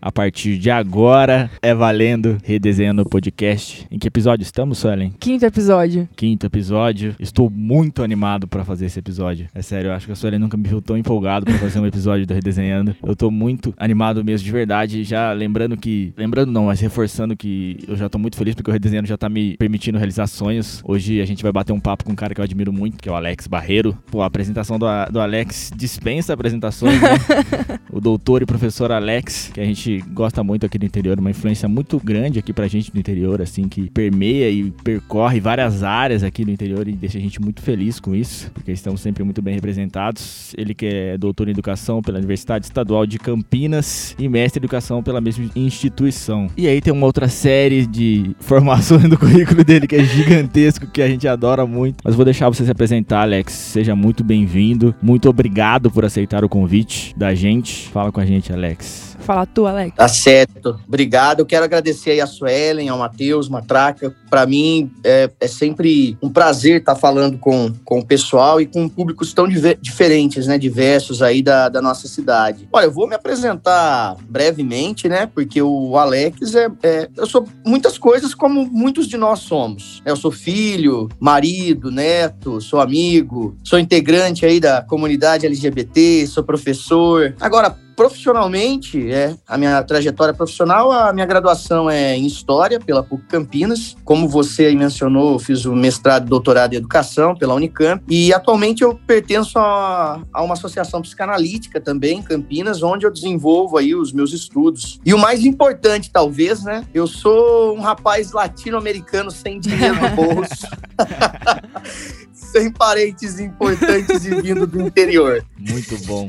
A partir de agora é valendo redesenhando o podcast. Em que episódio estamos, Suelen? Quinto episódio. Quinto episódio. Estou muito animado para fazer esse episódio. É sério, eu acho que a Suelen nunca me viu tão empolgado para fazer um episódio do Redesenhando. Eu tô muito animado mesmo, de verdade. Já lembrando que. Lembrando não, mas reforçando que eu já tô muito feliz porque o Redesenhando já tá me permitindo realizar sonhos. Hoje a gente vai bater um papo com um cara que eu admiro muito, que é o Alex Barreiro. Pô, a apresentação do, do Alex dispensa apresentações, né? o doutor e professor Alex, que a gente gente gosta muito aqui do interior, uma influência muito grande aqui pra gente do interior, assim, que permeia e percorre várias áreas aqui do interior e deixa a gente muito feliz com isso, porque estamos sempre muito bem representados. Ele que é doutor em educação pela Universidade Estadual de Campinas e mestre em educação pela mesma instituição. E aí tem uma outra série de formações do currículo dele que é gigantesco, que a gente adora muito. Mas vou deixar você se apresentar, Alex. Seja muito bem-vindo. Muito obrigado por aceitar o convite da gente. Fala com a gente, Alex. Fala tu, Alex. Tá certo. Obrigado. Eu quero agradecer aí a Suelen, ao Matheus, Matraca. Para mim é, é, sempre um prazer estar tá falando com, com o pessoal e com públicos tão diferentes, né? Diversos aí da, da nossa cidade. Olha, eu vou me apresentar brevemente, né? Porque o Alex é, é eu sou muitas coisas como muitos de nós somos. Eu sou filho, marido, neto, sou amigo, sou integrante aí da comunidade LGBT, sou professor. Agora, profissionalmente, é a minha trajetória profissional, a minha graduação é em História pela PUC Campinas. Como você aí mencionou, fiz o mestrado e doutorado em Educação pela Unicamp. E atualmente eu pertenço a, a uma associação psicanalítica também em Campinas, onde eu desenvolvo aí os meus estudos. E o mais importante, talvez, né? Eu sou um rapaz latino-americano sem dinheiro no bolso. sem parentes importantes e vindo do interior. Muito bom.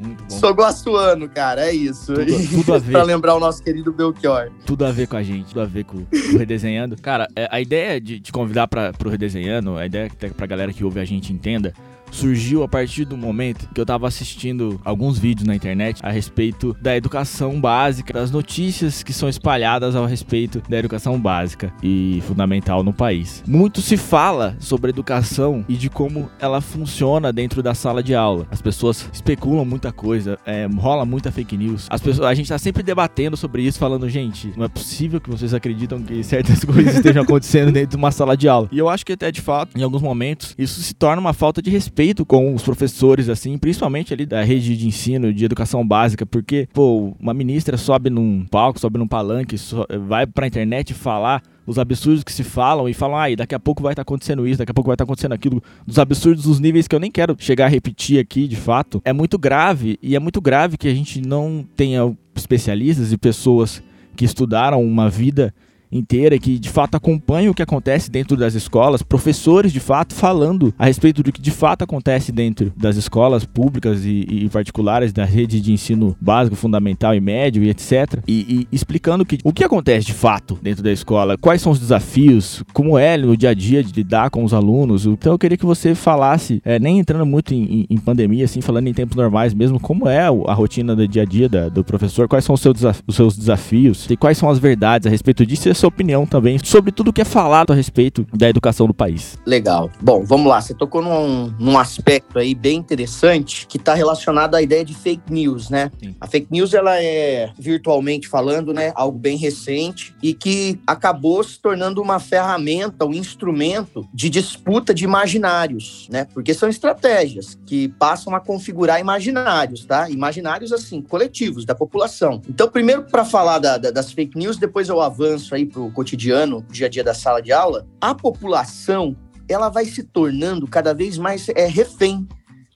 Muito bom. Sou guaçuano, cara, é isso. Tudo, tudo a ver. pra lembrar o nosso querido Belchior. Tudo a ver com a gente, tudo a ver com o Redesenhando. Cara, é, a ideia de te convidar para pro Redesenhando, a ideia que pra galera que ouve a gente entenda, surgiu a partir do momento que eu tava assistindo alguns vídeos na internet a respeito da educação básica, das notícias que são espalhadas ao respeito da educação básica e fundamental no país. Muito se fala sobre educação e de como ela funciona dentro da sala de aula. As pessoas especulam muita coisa, é, rola muita fake news. As pessoas, a gente tá sempre debatendo sobre isso, falando, gente, não é possível que vocês acreditam que certas coisas estejam acontecendo dentro de uma sala de aula. E eu acho que até de fato, em alguns momentos, isso se torna uma falta de respeito respeito com os professores, assim, principalmente ali da rede de ensino, de educação básica, porque, pô, uma ministra sobe num palco, sobe num palanque, so, vai pra internet falar os absurdos que se falam e falam, ah, daqui a pouco vai estar tá acontecendo isso, daqui a pouco vai estar tá acontecendo aquilo, dos absurdos dos níveis que eu nem quero chegar a repetir aqui, de fato, é muito grave e é muito grave que a gente não tenha especialistas e pessoas que estudaram uma vida inteira que de fato acompanha o que acontece dentro das escolas, professores de fato falando a respeito do que de fato acontece dentro das escolas públicas e, e particulares da rede de ensino básico, fundamental e médio e etc. E, e, explicando que, o que acontece de fato dentro da escola, quais são os desafios, como é no dia a dia de lidar com os alunos. Então eu queria que você falasse, é, nem entrando muito em, em, pandemia, assim, falando em tempos normais mesmo, como é a rotina do dia a dia da, do professor, quais são os seus, os seus desafios e quais são as verdades a respeito disso sua opinião também sobre tudo que é falado a respeito da educação do país. Legal. Bom, vamos lá. Você tocou num, num aspecto aí bem interessante que está relacionado à ideia de fake news, né? Sim. A fake news ela é virtualmente falando, né, algo bem recente e que acabou se tornando uma ferramenta, um instrumento de disputa de imaginários, né? Porque são estratégias que passam a configurar imaginários, tá? Imaginários assim coletivos da população. Então, primeiro para falar da, da, das fake news, depois eu avanço aí para o cotidiano, dia a dia da sala de aula, a população ela vai se tornando cada vez mais é, refém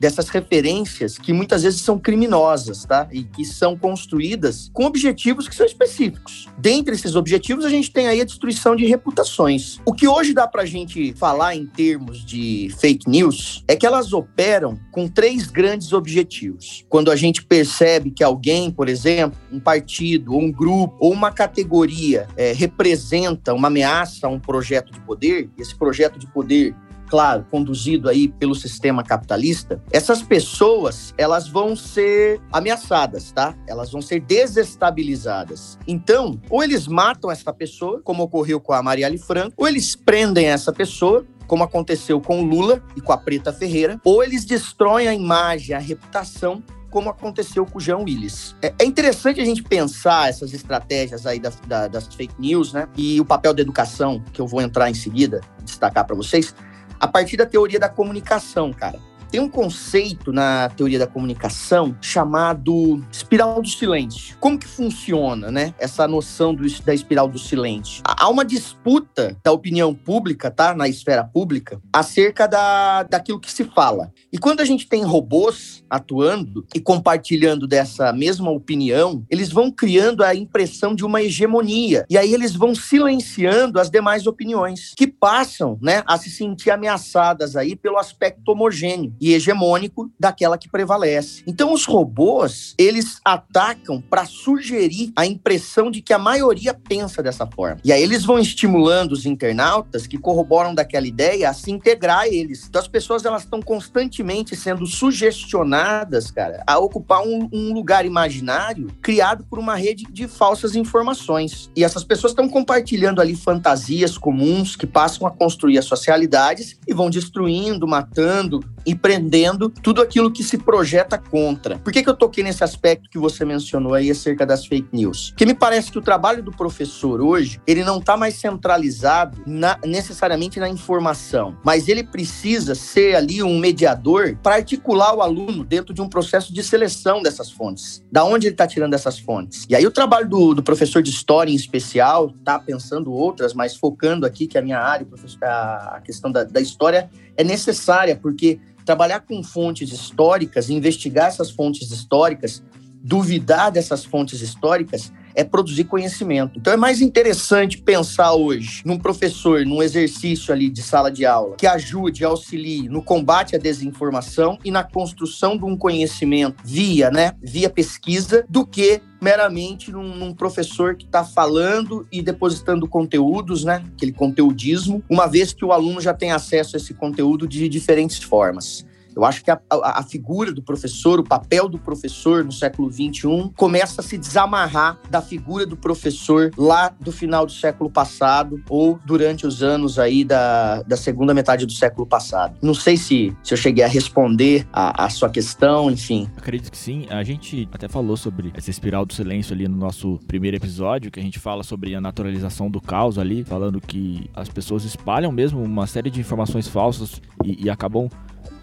dessas referências que muitas vezes são criminosas, tá? E que são construídas com objetivos que são específicos. Dentre esses objetivos, a gente tem aí a destruição de reputações. O que hoje dá pra gente falar em termos de fake news é que elas operam com três grandes objetivos. Quando a gente percebe que alguém, por exemplo, um partido, ou um grupo, ou uma categoria é, representa uma ameaça a um projeto de poder, esse projeto de poder claro, conduzido aí pelo sistema capitalista, essas pessoas, elas vão ser ameaçadas, tá? Elas vão ser desestabilizadas. Então, ou eles matam essa pessoa, como ocorreu com a Marielle Franco, ou eles prendem essa pessoa como aconteceu com Lula e com a Preta Ferreira, ou eles destroem a imagem, a reputação como aconteceu com o Jean Willis. É, é interessante a gente pensar essas estratégias aí das, das fake news, né? E o papel da educação, que eu vou entrar em seguida, destacar para vocês, a partir da teoria da comunicação, cara. Tem um conceito na teoria da comunicação chamado espiral do silêncio. Como que funciona, né? Essa noção do, da espiral do silêncio. Há uma disputa da opinião pública, tá? Na esfera pública, acerca da, daquilo que se fala. E quando a gente tem robôs atuando e compartilhando dessa mesma opinião, eles vão criando a impressão de uma hegemonia. E aí eles vão silenciando as demais opiniões, que passam, né, a se sentir ameaçadas aí pelo aspecto homogêneo e hegemônico daquela que prevalece. Então os robôs, eles atacam para sugerir a impressão de que a maioria pensa dessa forma. E aí eles vão estimulando os internautas que corroboram daquela ideia a se integrar a eles. Então as pessoas elas estão constantemente sendo sugestionadas, cara, a ocupar um, um lugar imaginário criado por uma rede de falsas informações. E essas pessoas estão compartilhando ali fantasias comuns que passam a construir as socialidades e vão destruindo, matando e empreendendo tudo aquilo que se projeta contra. Por que, que eu toquei nesse aspecto que você mencionou aí acerca das fake news? Porque me parece que o trabalho do professor hoje, ele não está mais centralizado na, necessariamente na informação, mas ele precisa ser ali um mediador para articular o aluno dentro de um processo de seleção dessas fontes. Da onde ele está tirando essas fontes? E aí o trabalho do, do professor de história em especial, tá pensando outras, mas focando aqui que é a minha área, a questão da, da história é necessária, porque trabalhar com fontes históricas, investigar essas fontes históricas, duvidar dessas fontes históricas, é produzir conhecimento. Então é mais interessante pensar hoje num professor, num exercício ali de sala de aula, que ajude, auxilie no combate à desinformação e na construção de um conhecimento via, né, via pesquisa, do que meramente num, num professor que está falando e depositando conteúdos, né, aquele conteudismo, uma vez que o aluno já tem acesso a esse conteúdo de diferentes formas. Eu acho que a, a, figura do professor, o papel do professor no século XXI, começa a se desamarrar da figura do professor lá do final do século passado ou durante os anos aí da, da segunda metade do século passado. Não sei se, se eu cheguei a responder a, a sua questão, enfim. Acredito que sim. A gente até falou sobre essa espiral do silêncio ali no nosso primeiro episódio, que a gente fala sobre a naturalização do caos ali, falando que as pessoas espalham mesmo uma série de informações falsas e, e acabam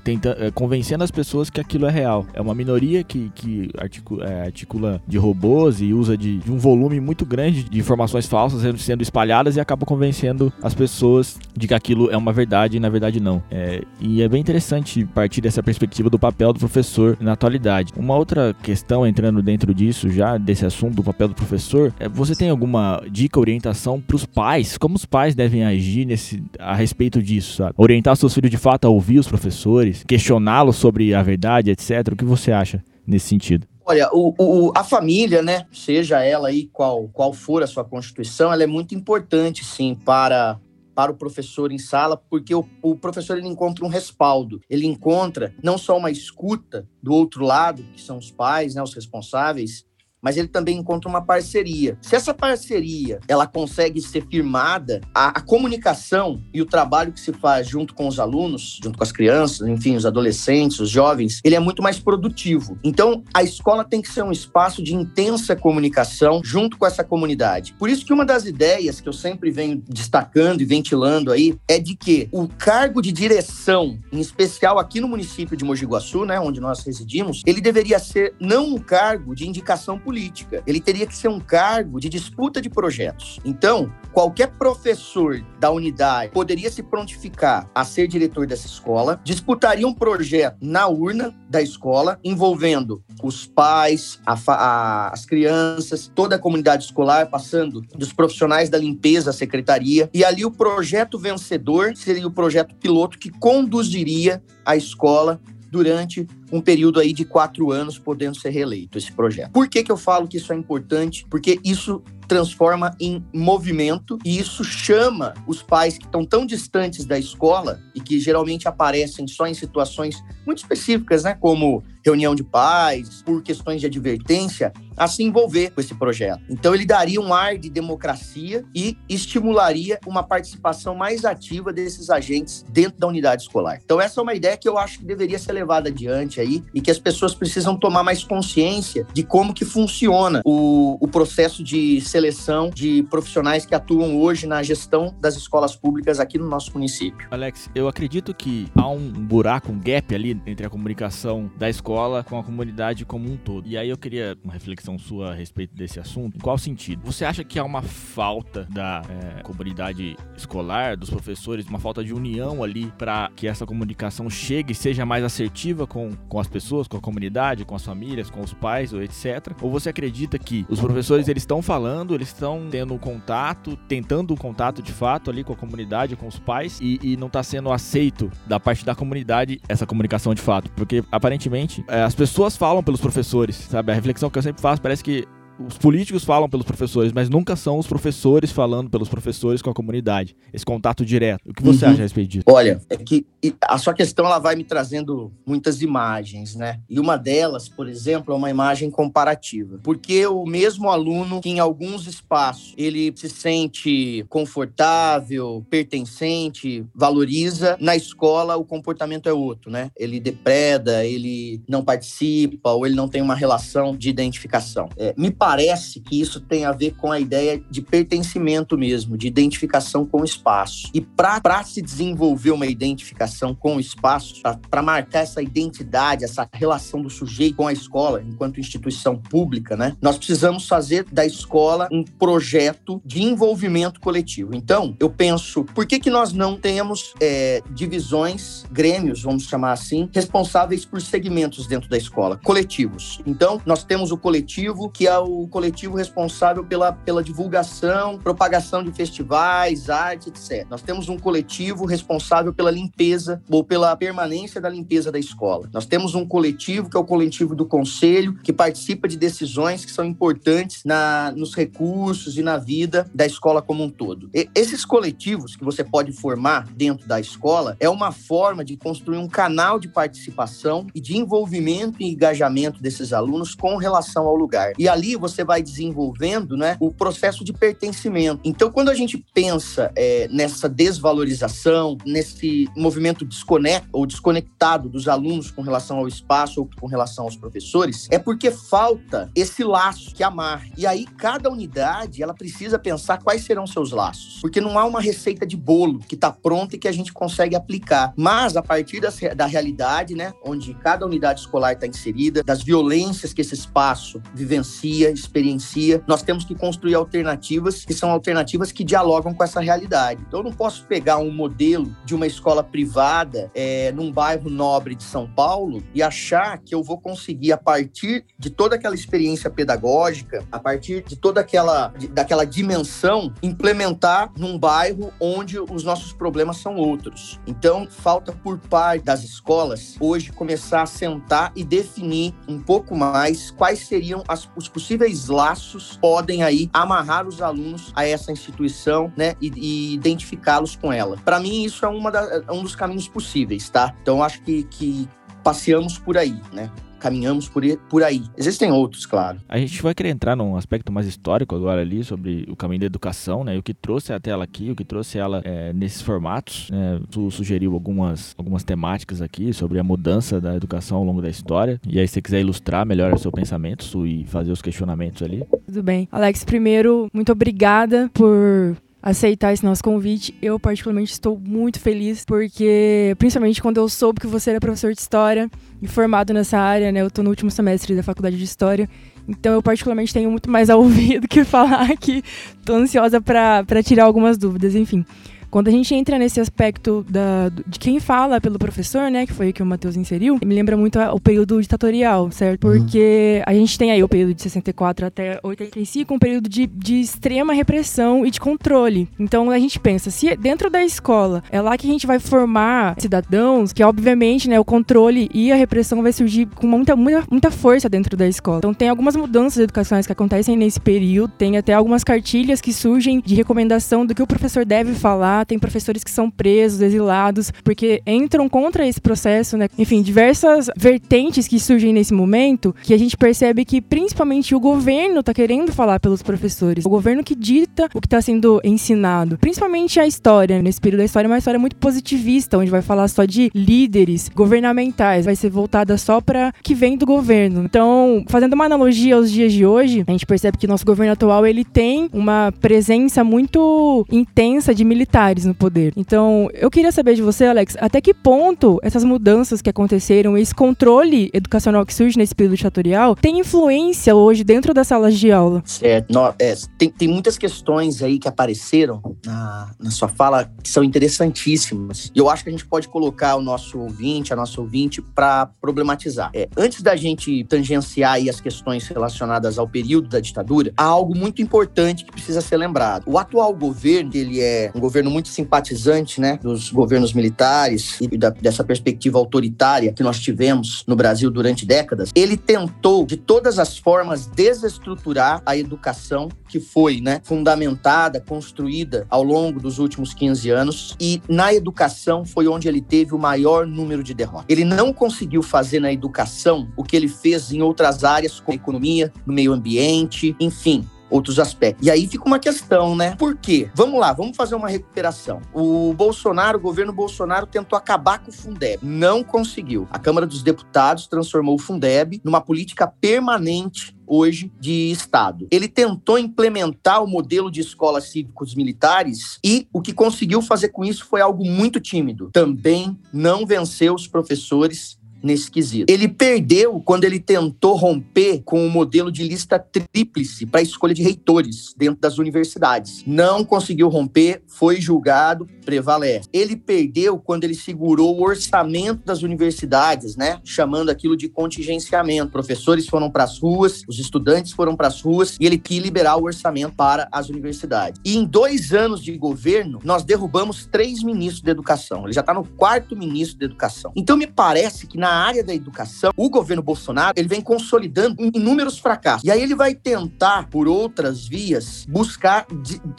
tenta, é, convencendo as pessoas que aquilo é real. É uma minoria que, que articula, é, articula de robôs e usa de, de, um volume muito grande de informações falsas sendo, sendo, espalhadas e acaba convencendo as pessoas de que aquilo é uma verdade e na verdade não. É, e é bem interessante partir dessa perspectiva do papel do professor na atualidade. Uma outra questão entrando dentro disso já, desse assunto do papel do professor, é, você tem alguma dica, orientação para os pais? Como os pais devem agir nesse, a respeito disso, sabe? Orientar seus filhos de fato a ouvir os professores, questioná-lo sobre a verdade, etc. O que você acha nesse sentido? Olha, o, o, a família, né, seja ela aí qual, qual for a sua constituição, ela é muito importante, sim, para, para o professor em sala, porque o, o professor ele encontra um respaldo, ele encontra não só uma escuta do outro lado, que são os pais, né, os responsáveis, mas ele também encontra uma parceria. Se essa parceria ela consegue ser firmada, a, a, comunicação e o trabalho que se faz junto com os alunos, junto com as crianças, enfim, os adolescentes, os jovens, ele é muito mais produtivo. Então, a escola tem que ser um espaço de intensa comunicação junto com essa comunidade. Por isso que uma das ideias que eu sempre venho destacando e ventilando aí é de que o cargo de direção, em especial aqui no município de Mogi Guaçu, né, onde nós residimos, ele deveria ser não um cargo de indicação política. Ele teria que ser um cargo de disputa de projetos. Então, qualquer professor da unidade poderia se prontificar a ser diretor dessa escola, disputaria um projeto na urna da escola, envolvendo os pais, a, a, as crianças, toda a comunidade escolar, passando dos profissionais da limpeza à secretaria. E ali o projeto vencedor seria o projeto piloto que conduziria a escola durante um período aí de quatro anos podendo ser reeleito esse projeto. Por que, que eu falo que isso é importante? Porque isso transforma em movimento e isso chama os pais que estão tão distantes da escola e que geralmente aparecem só em situações muito específicas, né, como reunião de pais, por questões de advertência, a se envolver com esse projeto. Então ele daria um ar de democracia e estimularia uma participação mais ativa desses agentes dentro da unidade escolar. Então essa é uma ideia que eu acho que deveria ser levada adiante aí e que as pessoas precisam tomar mais consciência de como que funciona o, o processo de seleção de profissionais que atuam hoje na gestão das escolas públicas aqui no nosso município. Alex, eu acredito que há um buraco, um gap ali entre a comunicação da escola com a comunidade como um todo. E aí eu queria uma reflexão sua a respeito desse assunto. Em qual sentido? Você acha que há uma falta da é, comunidade escolar, dos professores, uma falta de união ali para que essa comunicação chegue e seja mais assertiva com, com as pessoas, com a comunidade, com as famílias, com os pais, ou etc? Ou você acredita que os professores eles estão falando, eles estão tendo um contato, tentando um contato de fato ali com a comunidade, com os pais e, e não está sendo aceito da parte da comunidade essa comunicação de fato? Porque aparentemente é, as pessoas falam pelos professores, sabe? A reflexão que eu sempre faço parece que os políticos falam pelos professores, mas nunca são os professores falando pelos professores com a comunidade. Esse contato direto. O que você uhum. acha a respeito disso? Olha, é que a sua questão ela vai me trazendo muitas imagens, né? E uma delas, por exemplo, é uma imagem comparativa. Porque o mesmo aluno que em alguns espaços ele se sente confortável, pertencente, valoriza, na escola o comportamento é outro, né? Ele depreda, ele não participa ou ele não tem uma relação de identificação. É, me parece parece que isso tem a ver com a ideia de pertencimento mesmo, de identificação com o espaço. E para se desenvolver uma identificação com o espaço, para marcar essa identidade, essa relação do sujeito com a escola, enquanto instituição pública, né, nós precisamos fazer da escola um projeto de envolvimento coletivo. Então, eu penso, por que, que nós não temos é, divisões, grêmios, vamos chamar assim, responsáveis por segmentos dentro da escola, coletivos? Então, nós temos o coletivo, que é o o coletivo responsável pela, pela divulgação, propagação de festivais, arte, etc. Nós temos um coletivo responsável pela limpeza ou pela permanência da limpeza da escola. Nós temos um coletivo, que é o coletivo do conselho, que participa de decisões que são importantes na, nos recursos e na vida da escola como um todo. E esses coletivos que você pode formar dentro da escola é uma forma de construir um canal de participação e de envolvimento e engajamento desses alunos com relação ao lugar. E ali você você vai desenvolvendo né, o processo de pertencimento. Então, quando a gente pensa é, nessa desvalorização, nesse movimento desconecto ou desconectado dos alunos com relação ao espaço ou com relação aos professores, é porque falta esse laço que amarra. E aí, cada unidade, ela precisa pensar quais serão seus laços. Porque não há uma receita de bolo que está pronta e que a gente consegue aplicar. Mas, a partir da, da realidade, né, onde cada unidade escolar está inserida, das violências que esse espaço vivencia, experiencia, nós temos que construir alternativas que são alternativas que dialogam com essa realidade. Então, eu não posso pegar um modelo de uma escola privada é, num bairro nobre de São Paulo e achar que eu vou conseguir, a partir de toda aquela experiência pedagógica, a partir de toda aquela de, daquela dimensão, implementar num bairro onde os nossos problemas são outros. Então, falta por parte das escolas hoje começar a sentar e definir um pouco mais quais seriam as, os possíveis possíveis laços podem aí amarrar os alunos a essa instituição, né, e, e identificá-los com ela. Para mim, isso é, uma da, é um dos caminhos possíveis, tá? Então, acho que, que passeamos por aí, né? caminhamos por, por aí. Existem outros, claro. A gente vai querer entrar num aspecto mais histórico agora ali, sobre o caminho da educação, né? E o que trouxe até ela aqui, o que trouxe ela é, nesses formatos. Né? Tu sugeriu algumas, algumas temáticas aqui sobre a mudança da educação ao longo da história. E aí, se você quiser ilustrar melhor o seu pensamento e fazer os questionamentos ali. Tudo bem. Alex, primeiro, muito obrigada por aceitar esse nosso convite. Eu, particularmente, estou muito feliz, porque, principalmente quando eu soube que você era professor de História e formado nessa área, né? Eu estou no último semestre da Faculdade de História. Então, eu, particularmente, tenho muito mais a ouvir do que falar aqui. Estou ansiosa para tirar algumas dúvidas, enfim. Quando a gente entra nesse aspecto da, de quem fala pelo professor, né, que foi o que o Matheus inseriu, me lembra muito o período ditatorial, certo? Uhum. Porque a gente tem aí o período de 64 até 85, um período de, de extrema repressão e de controle. Então a gente pensa, se dentro da escola é lá que a gente vai formar cidadãos, que obviamente, né, o controle e a repressão vai surgir com muita, muita, muita força dentro da escola. Então tem algumas mudanças educacionais que acontecem nesse período, tem até algumas cartilhas que surgem de recomendação do que o professor deve falar tem professores que são presos, exilados, porque entram contra esse processo, né? Enfim, diversas vertentes que surgem nesse momento que a gente percebe que principalmente o governo está querendo falar pelos professores. O governo que dita o que está sendo ensinado. Principalmente a história. Nesse período da história é uma história muito positivista, onde vai falar só de líderes governamentais. Vai ser voltada só para que vem do governo. Então, fazendo uma analogia aos dias de hoje, a gente percebe que nosso governo atual ele tem uma presença muito intensa de militares no poder. Então, eu queria saber de você, Alex, até que ponto essas mudanças que aconteceram, esse controle educacional que surge nesse período ditatorial, tem influência hoje dentro das salas de aula? Certo. No, é, tem, tem muitas questões aí que apareceram na, na sua fala que são interessantíssimas. E eu acho que a gente pode colocar o nosso ouvinte, a nossa ouvinte, para problematizar. É, antes da gente tangenciar aí as questões relacionadas ao período da ditadura, há algo muito importante que precisa ser lembrado. O atual governo, ele é um governo muito simpatizante, né, dos governos militares e da, dessa perspectiva autoritária que nós tivemos no Brasil durante décadas. Ele tentou, de todas as formas, desestruturar a educação que foi, né, fundamentada, construída ao longo dos últimos 15 anos e na educação foi onde ele teve o maior número de derrotas. Ele não conseguiu fazer na educação o que ele fez em outras áreas, como economia, no meio ambiente, enfim, outros aspectos. E aí fica uma questão, né? Por quê? Vamos lá, vamos fazer uma recuperação. O Bolsonaro, o governo Bolsonaro tentou acabar com o Fundeb. Não conseguiu. A Câmara dos Deputados transformou o Fundeb numa política permanente hoje de Estado. Ele tentou implementar o modelo de escolas cívicos militares e o que conseguiu fazer com isso foi algo muito tímido. Também não venceu os professores nesse quesito. Ele perdeu quando ele tentou romper com o modelo de lista tríplice para escolha de reitores dentro das universidades. Não conseguiu romper, foi julgado, prevalece. Ele perdeu quando ele segurou o orçamento das universidades, né? Chamando aquilo de contingenciamento. Professores foram para as ruas, os estudantes foram para as ruas e ele quis liberar o orçamento para as universidades. E em dois anos de governo, nós derrubamos três ministros de educação. Ele já está no quarto ministro de educação. Então me parece que na na área da educação, o governo Bolsonaro ele vem consolidando inúmeros fracassos. E aí ele vai tentar, por outras vias, buscar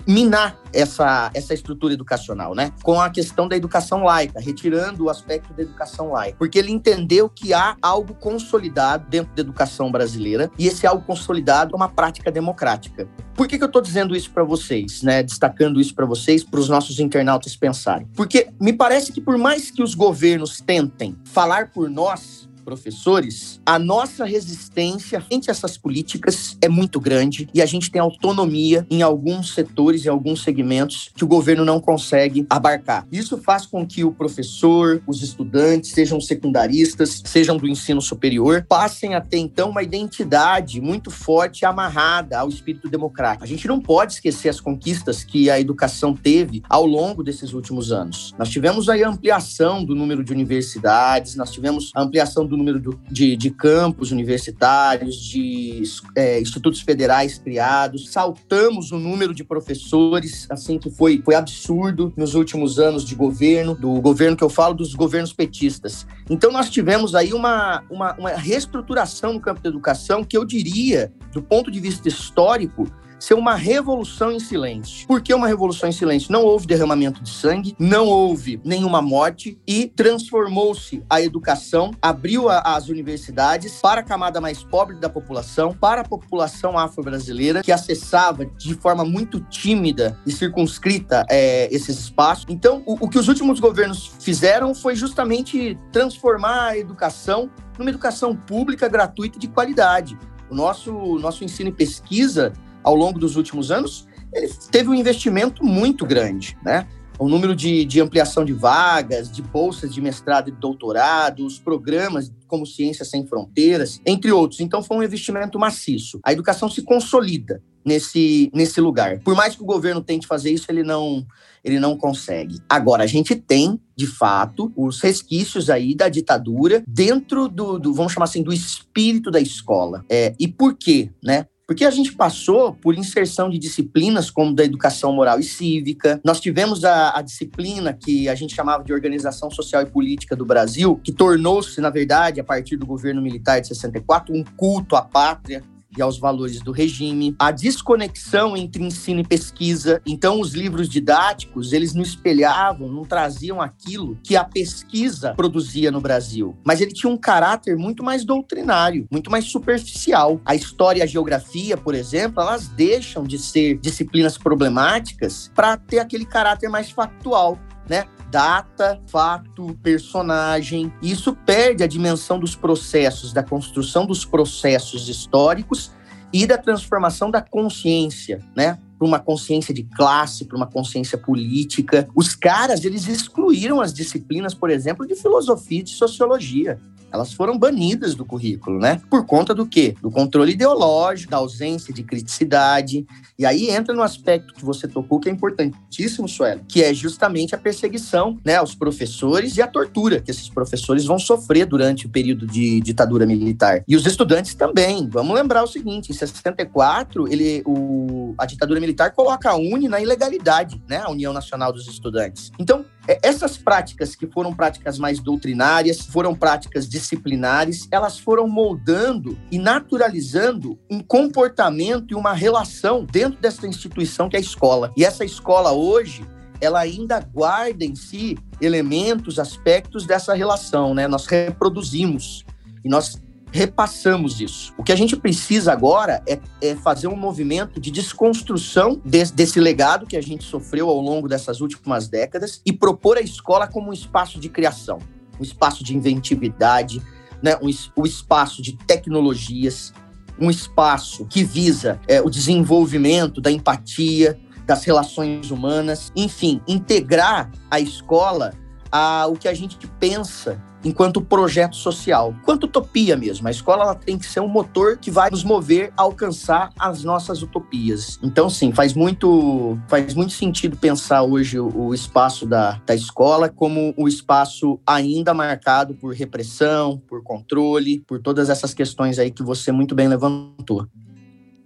minar essa, essa estrutura educacional, né? Com a questão da educação laica, retirando o aspecto da educação laica. Porque ele entendeu que há algo consolidado dentro da educação brasileira e esse algo consolidado é uma prática democrática. Por que, que eu estou dizendo isso para vocês, né? Destacando isso para vocês, para os nossos internautas pensarem? Porque me parece que por mais que os governos tentem falar por nós, nós professores, a nossa resistência frente a essas políticas é muito grande e a gente tem autonomia em alguns setores, em alguns segmentos que o governo não consegue abarcar. Isso faz com que o professor, os estudantes, sejam secundaristas, sejam do ensino superior, passem a ter então uma identidade muito forte amarrada ao espírito democrático. A gente não pode esquecer as conquistas que a educação teve ao longo desses últimos anos. Nós tivemos aí a ampliação do número de universidades, nós tivemos a ampliação do número do, de, de campos universitários, de é, institutos federais criados, saltamos o número de professores, assim que foi, foi absurdo nos últimos anos de governo, do governo que eu falo, dos governos petistas. Então nós tivemos aí uma, uma, uma reestruturação no campo da educação que eu diria, do ponto de vista histórico, ser uma revolução em silêncio. Por que uma revolução em silêncio? Não houve derramamento de sangue, não houve nenhuma morte e transformou-se a educação, abriu a, as universidades para a camada mais pobre da população, para a população afro-brasileira que acessava de forma muito tímida e circunscrita é, esses espaços. Então, o, o que os últimos governos fizeram foi justamente transformar a educação numa educação pública, gratuita e de qualidade. O nosso, nosso ensino e pesquisa ao longo dos últimos anos, ele teve um investimento muito grande, né? O número de, de ampliação de vagas, de bolsas de mestrado e doutorado, os programas como Ciência Sem Fronteiras, entre outros. Então, foi um investimento maciço. A educação se consolida nesse, nesse lugar. Por mais que o governo tente fazer isso, ele não, ele não consegue. Agora, a gente tem, de fato, os resquícios aí da ditadura dentro do, do vamos chamar assim, do espírito da escola. É, e por quê, né? Porque a gente passou por inserção de disciplinas como da educação moral e cívica. Nós tivemos a, a disciplina que a gente chamava de Organização Social e Política do Brasil, que tornou-se, na verdade, a partir do governo militar de 64, um culto à pátria e aos valores do regime, a desconexão entre ensino e pesquisa. Então, os livros didáticos, eles não espelhavam, não traziam aquilo que a pesquisa produzia no Brasil, mas ele tinha um caráter muito mais doutrinário, muito mais superficial. A história e a geografia, por exemplo, elas deixam de ser disciplinas problemáticas para ter aquele caráter mais factual. Né? data, fato, personagem. Isso perde a dimensão dos processos, da construção dos processos históricos e da transformação da consciência, né? Para uma consciência de classe, para uma consciência política. Os caras, eles excluíram as disciplinas, por exemplo, de filosofia e de sociologia elas foram banidas do currículo, né? Por conta do quê? Do controle ideológico, da ausência de criticidade. E aí entra no aspecto que você tocou, que é importantíssimo, Suelo, que é justamente a perseguição né, aos professores e a tortura que esses professores vão sofrer durante o período de ditadura militar. E os estudantes também. Vamos lembrar o seguinte: em 64, ele, o, a ditadura militar coloca a UNE na ilegalidade, né? A União Nacional dos Estudantes. Então, essas práticas que foram práticas mais doutrinárias, foram práticas disciplinares, elas foram moldando e naturalizando um comportamento e uma relação dentro dessa instituição que é a escola. E essa escola hoje, ela ainda guarda em si elementos, aspectos dessa relação, né? Nós reproduzimos e nós repassamos isso. O que a gente precisa agora é, é fazer um movimento de desconstrução de, desse legado que a gente sofreu ao longo dessas últimas décadas e propor a escola como um espaço de criação, um espaço de inventividade, né, um, um espaço de tecnologias, um espaço que visa é, o desenvolvimento da empatia, das relações humanas, enfim, integrar a escola ao que a gente pensa enquanto projeto social, quanto utopia mesmo. A escola ela tem que ser um motor que vai nos mover a alcançar as nossas utopias. Então, sim, faz muito, faz muito sentido pensar hoje o, o espaço da, da escola como o um espaço ainda marcado por repressão, por controle, por todas essas questões aí que você muito bem levantou.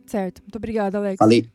Certo. Muito obrigada, Alex. Falei,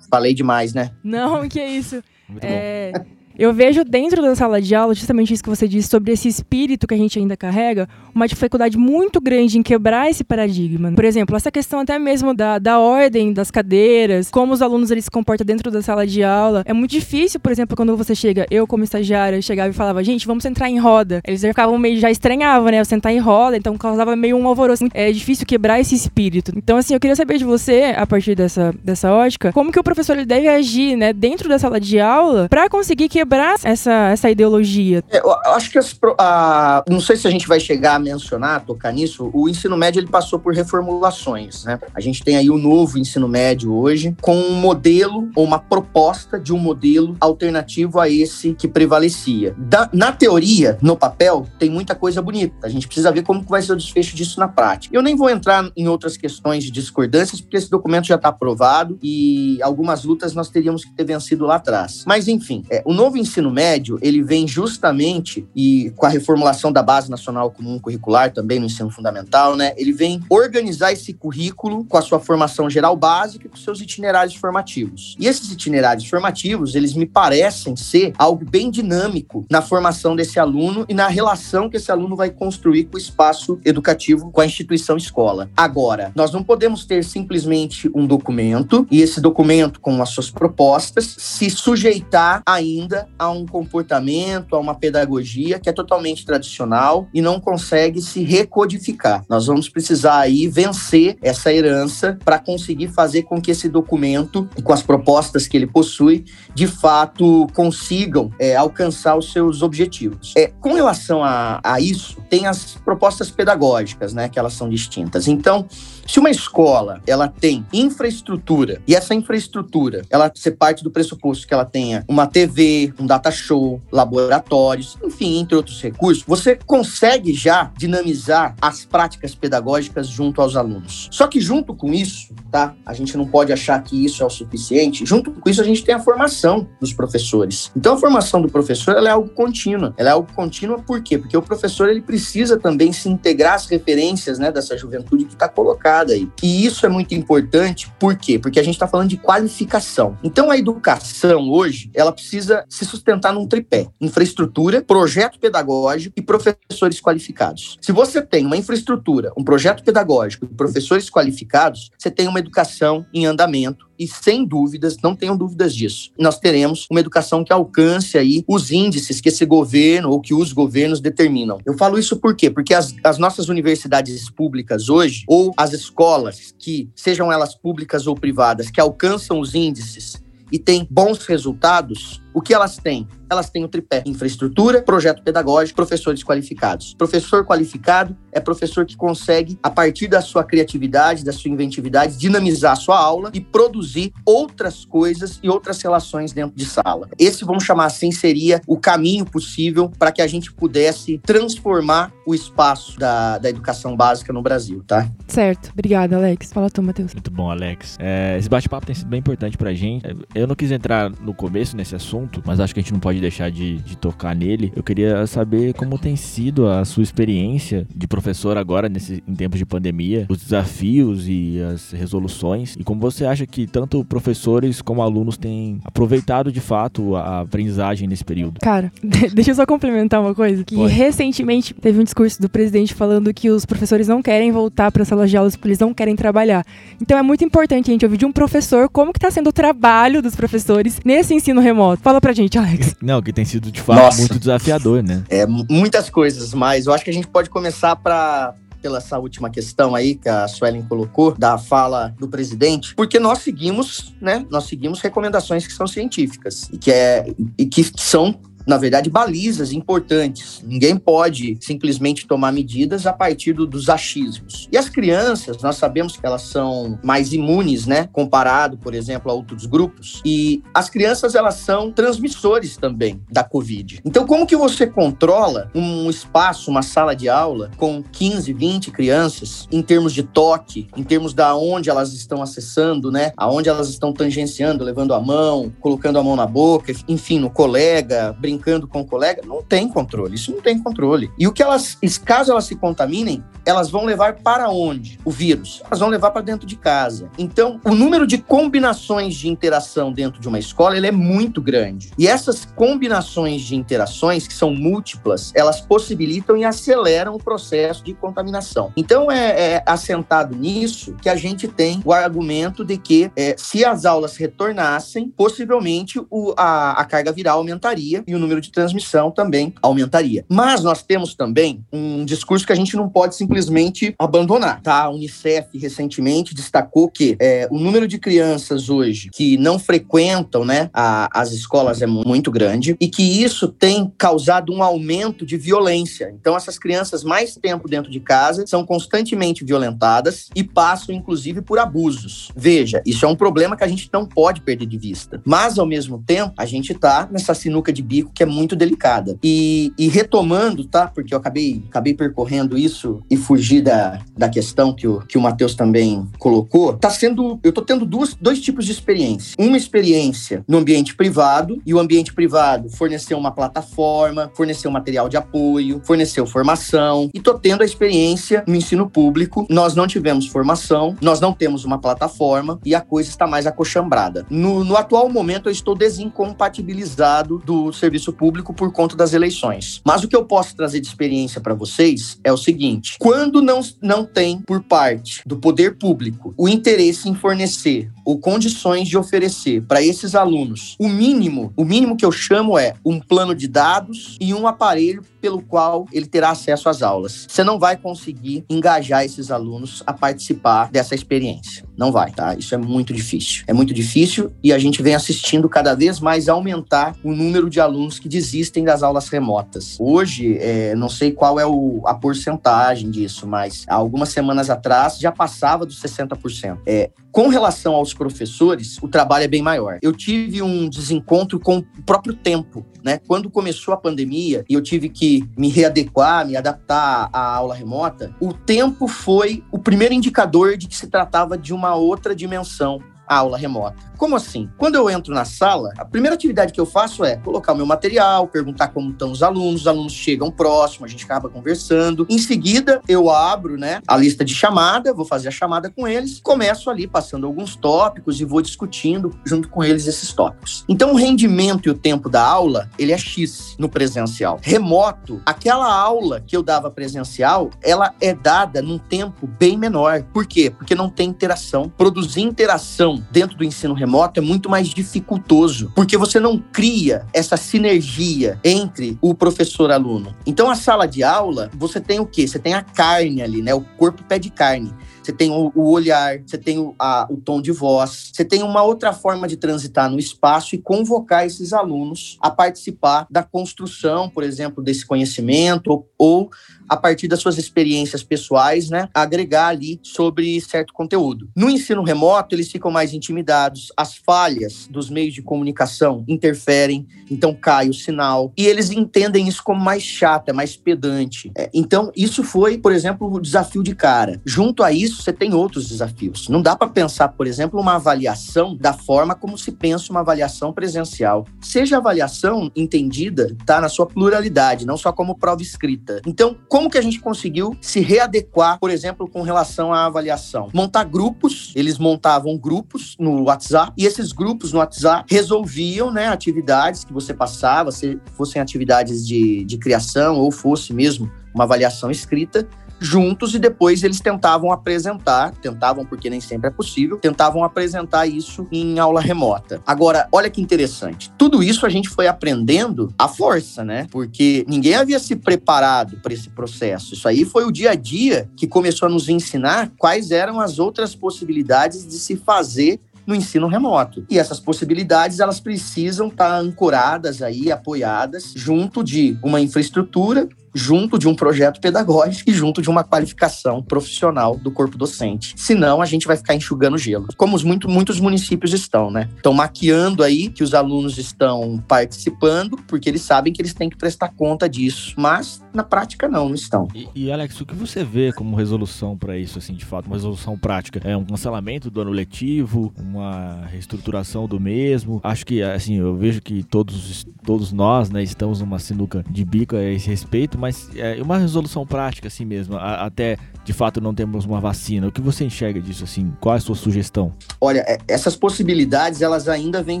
falei demais, né? Não, que é isso. Muito é... bom. Eu vejo dentro da sala de aula, justamente isso que você disse, sobre esse espírito que a gente ainda carrega, uma dificuldade muito grande em quebrar esse paradigma. Por exemplo, essa questão até mesmo da, da ordem das cadeiras, como os alunos eles se comportam dentro da sala de aula. É muito difícil, por exemplo, quando você chega, eu como estagiária, chegava e falava, gente, vamos sentar em roda. Eles já ficavam meio, já estranhavam, né? Sentar em roda, então causava meio um alvoroço. É difícil quebrar esse espírito. Então, assim, eu queria saber de você, a partir dessa, dessa ótica, como que o professor ele deve agir, né, dentro da sala de aula para conseguir quebrar quebrar essa, essa ideologia? É, eu acho que as, a, não sei se a gente vai chegar a mencionar, tocar nisso, o ensino médio ele passou por reformulações, né? A gente tem aí o novo ensino médio hoje com um modelo ou uma proposta de um modelo alternativo a esse que prevalecia. Da, na teoria, no papel, tem muita coisa bonita. A gente precisa ver como vai ser o desfecho disso na prática. Eu nem vou entrar em outras questões de discordâncias, porque esse documento já está aprovado e algumas lutas nós teríamos que ter vencido lá atrás. Mas, enfim, é, o novo novo ensino médio, ele vem justamente, e com a reformulação da Base Nacional Comum Curricular, também no ensino fundamental, né? Ele vem organizar esse currículo com a sua formação geral básica e com seus itinerários formativos. E esses itinerários formativos, eles me parecem ser algo bem dinâmico na formação desse aluno e na relação que esse aluno vai construir com o espaço educativo, com a instituição escola. Agora, nós não podemos ter simplesmente um documento e esse documento com as suas propostas se sujeitar ainda a um comportamento, a uma pedagogia que é totalmente tradicional e não consegue se recodificar. Nós vamos precisar aí vencer essa herança para conseguir fazer com que esse documento, com as propostas que ele possui, de fato consigam é, alcançar os seus objetivos. É, com relação a, a isso, tem as propostas pedagógicas, né, que elas são distintas. Então, se uma escola ela tem infraestrutura e essa infraestrutura ela ser parte do pressuposto que ela tenha uma TV, um data show, laboratórios, enfim, entre outros recursos, você consegue já dinamizar as práticas pedagógicas junto aos alunos. Só que junto com isso, tá? A gente não pode achar que isso é o suficiente. Junto com isso a gente tem a formação dos professores. Então a formação do professor ela é algo contínua. Ela é algo contínua por quê? Porque o professor ele precisa também se integrar às referências, né, dessa juventude que está colocada qualificada aí. E isso é muito importante, por quê? Porque a gente está falando de qualificação. Então a educação hoje, ela precisa se sustentar num tripé: infraestrutura, projeto pedagógico e professores qualificados. Se você tem uma infraestrutura, um projeto pedagógico e professores qualificados, você tem uma educação em andamento e sem dúvidas, não tenham dúvidas disso, nós teremos uma educação que alcance aí os índices que esse governo ou que os governos determinam. Eu falo isso por quê? Porque as, as nossas universidades públicas hoje, ou as escolas que, sejam elas públicas ou privadas, que alcançam os índices e têm bons resultados, o que elas têm? Elas têm o tripé: infraestrutura, projeto pedagógico, professores qualificados. Professor qualificado é professor que consegue, a partir da sua criatividade, da sua inventividade, dinamizar a sua aula e produzir outras coisas e outras relações dentro de sala. Esse, vamos chamar assim, seria o caminho possível para que a gente pudesse transformar o espaço da, da educação básica no Brasil, tá? Certo. Obrigada, Alex. Fala tu, Matheus. Muito bom, Alex. É, esse bate-papo tem sido bem importante pra gente. Eu não quis entrar no começo nesse assunto, assunto, mas acho que a gente não pode deixar de, de tocar nele. Eu queria saber como tem sido a sua experiência de professor agora, nesse, em tempos de pandemia, os desafios e as resoluções, e como você acha que tanto professores como alunos têm aproveitado de fato a aprendizagem nesse período. Cara, deixa eu só complementar uma coisa, que pode. recentemente teve um discurso do presidente falando que os professores não querem voltar para as salas de aulas porque eles não querem trabalhar. Então é muito importante a gente ouvir de um professor como que está sendo o trabalho dos professores nesse ensino remoto. Fala pra gente, Alex. Não, que tem sido de fato Nossa. muito desafiador, né? É, muitas coisas, mas eu acho que a gente pode começar para pela essa última questão aí que a Suelen colocou, da fala do presidente, porque nós seguimos, né? Nós seguimos recomendações que são científicas e que, é, e que são na verdade, balizas importantes. Ninguém pode simplesmente tomar medidas a partir do, dos achismos. E as crianças, nós sabemos que elas são mais imunes, né, comparado, por exemplo, a outros grupos. E as crianças, elas são transmissores também da Covid. Então, como que você controla um espaço, uma sala de aula com 15, 20 crianças em termos de toque, em termos da onde elas estão acessando, né, aonde elas estão tangenciando, levando a mão, colocando a mão na boca, enfim, no colega, brincando brincando com o colega, não tem controle. Isso não tem controle. E o que elas, caso elas se contaminem, elas vão levar para onde? O vírus. Elas vão levar para dentro de casa. Então, o número de combinações de interação dentro de uma escola ele é muito grande. E essas combinações de interações, que são múltiplas, elas possibilitam e aceleram o processo de contaminação. Então, é, é assentado nisso que a gente tem o argumento de que é, se as aulas retornassem, possivelmente o, a, a carga viral aumentaria e o número de transmissão também aumentaria. Mas nós temos também um discurso que a gente não pode simplesmente abandonar, tá? A Unicef recentemente destacou que é, o número de crianças hoje que não frequentam, né, a, as escolas é muito grande e que isso tem causado um aumento de violência. Então essas crianças mais tempo dentro de casa são constantemente violentadas e passam inclusive por abusos. Veja, isso é um problema que a gente não pode perder de vista. Mas ao mesmo tempo, a gente tá nessa sinuca de bico que é muito delicada. E, e retomando, tá? Porque eu acabei, acabei percorrendo isso e fugi da, da questão que o, que o Matheus também colocou. Tá sendo. Eu tô tendo duas, dois tipos de experiência. Uma experiência no ambiente privado, e o ambiente privado forneceu uma plataforma, forneceu material de apoio, forneceu formação, e tô tendo a experiência no ensino público. Nós não tivemos formação, nós não temos uma plataforma e a coisa está mais acochambrada. No, no atual momento, eu estou desincompatibilizado do serviço serviço público por conta das eleições. Mas o que eu posso trazer de experiência para vocês é o seguinte: quando não, não tem por parte do poder público o interesse em fornecer ou condições de oferecer para esses alunos o mínimo, o mínimo que eu chamo é um plano de dados e um aparelho pelo qual ele terá acesso às aulas. Você não vai conseguir engajar esses alunos a participar dessa experiência. Não vai, tá? Isso é muito difícil. É muito difícil e a gente vem assistindo cada vez mais aumentar o número de alunos que desistem das aulas remotas. Hoje, é, não sei qual é o, a porcentagem disso, mas há algumas semanas atrás já passava dos 60%. É, com relação aos professores, o trabalho é bem maior. Eu tive um desencontro com o próprio tempo, né? Quando começou a pandemia e eu tive que me readequar, me adaptar à aula remota, o tempo foi o primeiro indicador de que se tratava de uma outra dimensão a aula remota. Como assim? Quando eu entro na sala, a primeira atividade que eu faço é colocar o meu material, perguntar como estão os alunos, os alunos chegam próximo, a gente acaba conversando. Em seguida, eu abro, né, a lista de chamada, vou fazer a chamada com eles, começo ali passando alguns tópicos e vou discutindo junto com eles esses tópicos. Então, o rendimento e o tempo da aula, ele é X no presencial. Remoto, aquela aula que eu dava presencial, ela é dada num tempo bem menor. Por quê? Porque não tem interação. Produzir interação dentro do ensino remoto é muito mais dificultoso, porque você não cria essa sinergia entre o professor e aluno. Então, a sala de aula, você tem o quê? Você tem a carne ali, né? O corpo pede carne você tem o, o olhar, você tem o, a, o tom de voz, você tem uma outra forma de transitar no espaço e convocar esses alunos a participar da construção, por exemplo, desse conhecimento ou, ou a partir das suas experiências pessoais, né, agregar ali sobre certo conteúdo. No ensino remoto, eles ficam mais intimidados, as falhas dos meios de comunicação interferem, então cai o sinal, e eles entendem isso como mais chato, é mais pedante. É, então, isso foi, por exemplo, o desafio de cara. Junto a isso, você tem outros desafios. Não dá para pensar, por exemplo, uma avaliação da forma como se pensa uma avaliação presencial. Seja a avaliação entendida, tá, na sua pluralidade, não só como prova escrita. Então, como que a gente conseguiu se readequar, por exemplo, com relação à avaliação? Montar grupos, eles montavam grupos no WhatsApp e esses grupos no WhatsApp resolviam, né, atividades que você passava, se fossem atividades de, de criação ou fosse mesmo uma avaliação escrita, juntos e depois eles tentavam apresentar, tentavam porque nem sempre é possível, tentavam apresentar isso em aula remota. Agora, olha que interessante. Tudo isso a gente foi aprendendo à força, né? Porque ninguém havia se preparado para esse processo. Isso aí foi o dia a dia que começou a nos ensinar quais eram as outras possibilidades de se fazer no ensino remoto. E essas possibilidades, elas precisam estar ancoradas aí, apoiadas, junto de uma infraestrutura junto de um projeto pedagógico e junto de uma qualificação profissional do corpo docente. Senão, a gente vai ficar enxugando gelo. Como os muito, muitos municípios estão, né? Estão maquiando aí que os alunos estão participando, porque eles sabem que eles têm que prestar conta disso. Mas, na prática, não, não estão. E, e Alex, o que você vê como resolução para isso, assim, de fato? Uma resolução prática? É um cancelamento do ano letivo? Uma reestruturação do mesmo? Acho que, assim, eu vejo que todos, todos nós, né, estamos numa sinuca de bico a esse respeito, mas é uma resolução prática assim mesmo, a, até de fato não temos uma vacina. O que você enxerga disso assim? Qual é a sua sugestão? Olha, é, essas possibilidades elas ainda vêm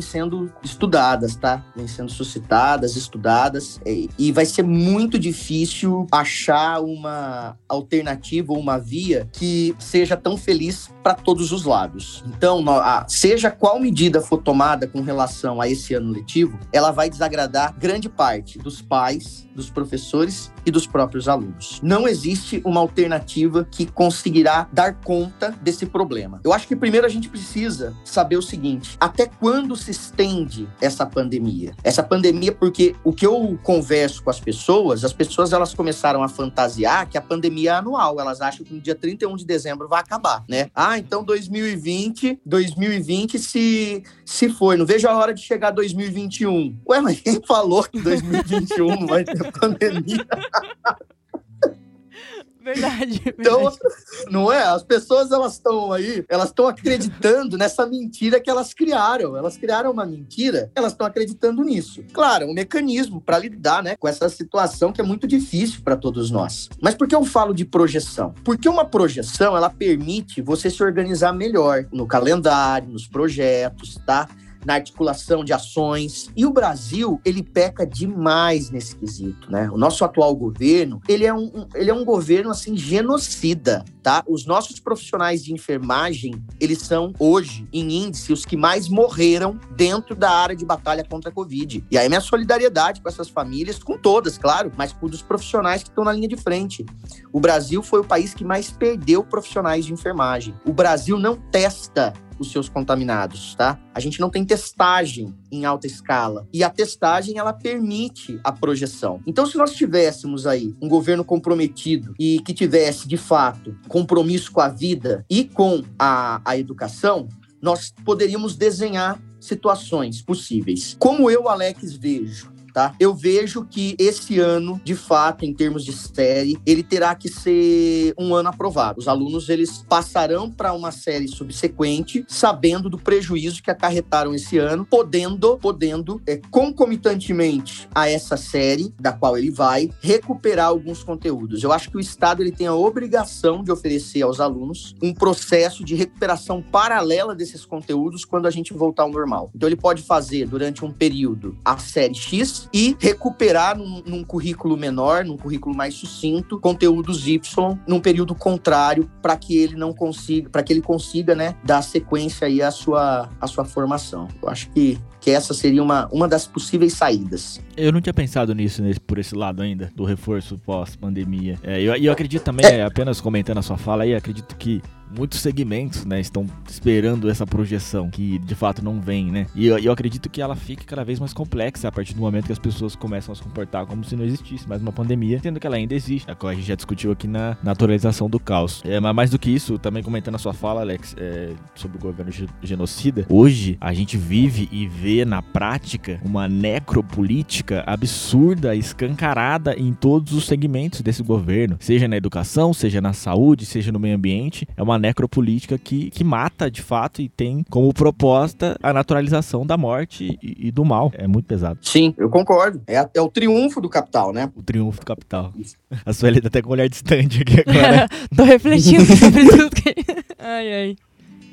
sendo estudadas, tá? Vêm sendo suscitadas, estudadas e vai ser muito difícil achar uma alternativa ou uma via que seja tão feliz para todos os lados. Então, seja qual medida for tomada com relação a esse ano letivo, ela vai desagradar grande parte dos pais, dos professores e dos próprios alunos. Não existe uma alternativa que conseguirá dar conta desse problema. Eu acho que primeiro a gente precisa saber o seguinte: até quando se estende essa pandemia? Essa pandemia, porque o que eu converso com as pessoas, as pessoas elas começaram a fantasiar que a pandemia é anual. Elas acham que no dia 31 de dezembro vai acabar, né? Ah, então 2020, 2020 se se foi. Não vejo a hora de chegar 2021. Ué, mas quem falou que 2021 não vai ter pandemia? Verdade, Então, verdade. não é? As pessoas elas estão aí, elas estão acreditando nessa mentira que elas criaram. Elas criaram uma mentira, elas estão acreditando nisso. Claro, é um mecanismo para lidar, né, com essa situação que é muito difícil para todos nós. Mas por que eu falo de projeção? Porque uma projeção, ela permite você se organizar melhor no calendário, nos projetos, tá? Na articulação de ações. E o Brasil, ele peca demais nesse quesito, né? O nosso atual governo, ele é um, ele é um governo, assim, genocida, tá? Os nossos profissionais de enfermagem, eles são, hoje, em índice, os que mais morreram dentro da área de batalha contra a Covid. E aí, minha solidariedade com essas famílias, com todas, claro, mas com os profissionais que estão na linha de frente. O Brasil foi o país que mais perdeu profissionais de enfermagem. O Brasil não testa os seus contaminados, tá? A gente não tem testagem em alta escala. E a testagem, ela permite a projeção. Então, se nós tivéssemos aí um governo comprometido e que tivesse, de fato, compromisso com a vida e com a, a educação, nós poderíamos desenhar situações possíveis. Como eu, Alex, vejo tá? Eu vejo que esse ano, de fato, em termos de série, ele terá que ser um ano aprovado. Os alunos eles passarão para uma série subsequente, sabendo do prejuízo que acarretaram esse ano, podendo, podendo é, concomitantemente a essa série da qual ele vai recuperar alguns conteúdos. Eu acho que o Estado ele tem a obrigação de oferecer aos alunos um processo de recuperação paralela desses conteúdos quando a gente voltar ao normal. Então ele pode fazer durante um período a série X e recuperar num, num currículo menor, num currículo mais sucinto, conteúdos Y num período contrário para que ele não consiga, para que ele consiga, né, dar sequência aí à sua, à sua formação. Eu acho que que essa seria uma, uma das possíveis saídas. Eu não tinha pensado nisso nesse, por esse lado ainda, do reforço pós-pandemia. É, eu, eu acredito também, é. apenas comentando a sua fala aí, acredito que muitos segmentos, né, estão esperando essa projeção que de fato não vem, né? E eu, eu, acredito que ela fique cada vez mais complexa a partir do momento que as pessoas começam a se comportar como se não existisse mais uma pandemia, sendo que ela ainda existe, a a gente já discutiu aqui na naturalização do caos. É, mas mais do que isso, também comentando a sua fala, Alex, é, sobre o governo genocida, hoje a gente vive e vê na prática uma necropolítica absurda, escancarada em todos os segmentos desse governo, seja na educação, seja na saúde, seja no meio ambiente. É uma necropolítica que, que mata de fato e tem como proposta a naturalização da morte e, e do mal. É muito pesado. Sim, eu concordo. É, é, o triunfo do capital, né? O triunfo do capital. A Sueli tá até com um olhar distante aqui agora. Tô refletindo sobre tudo que. Ai, ai.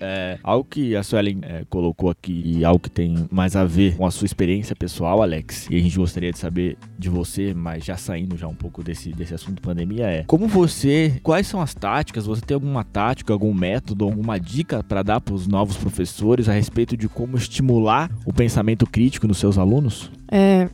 É, algo que a Suelen é, colocou aqui e algo que tem mais a ver com a sua experiência pessoal, Alex, e a gente gostaria de saber de você, mas já saindo já um pouco desse, desse assunto pandemia, é como você, quais são as táticas? Você tem alguma tática, algum método, alguma dica para dar para os novos professores a respeito de como estimular o pensamento crítico nos seus alunos? É,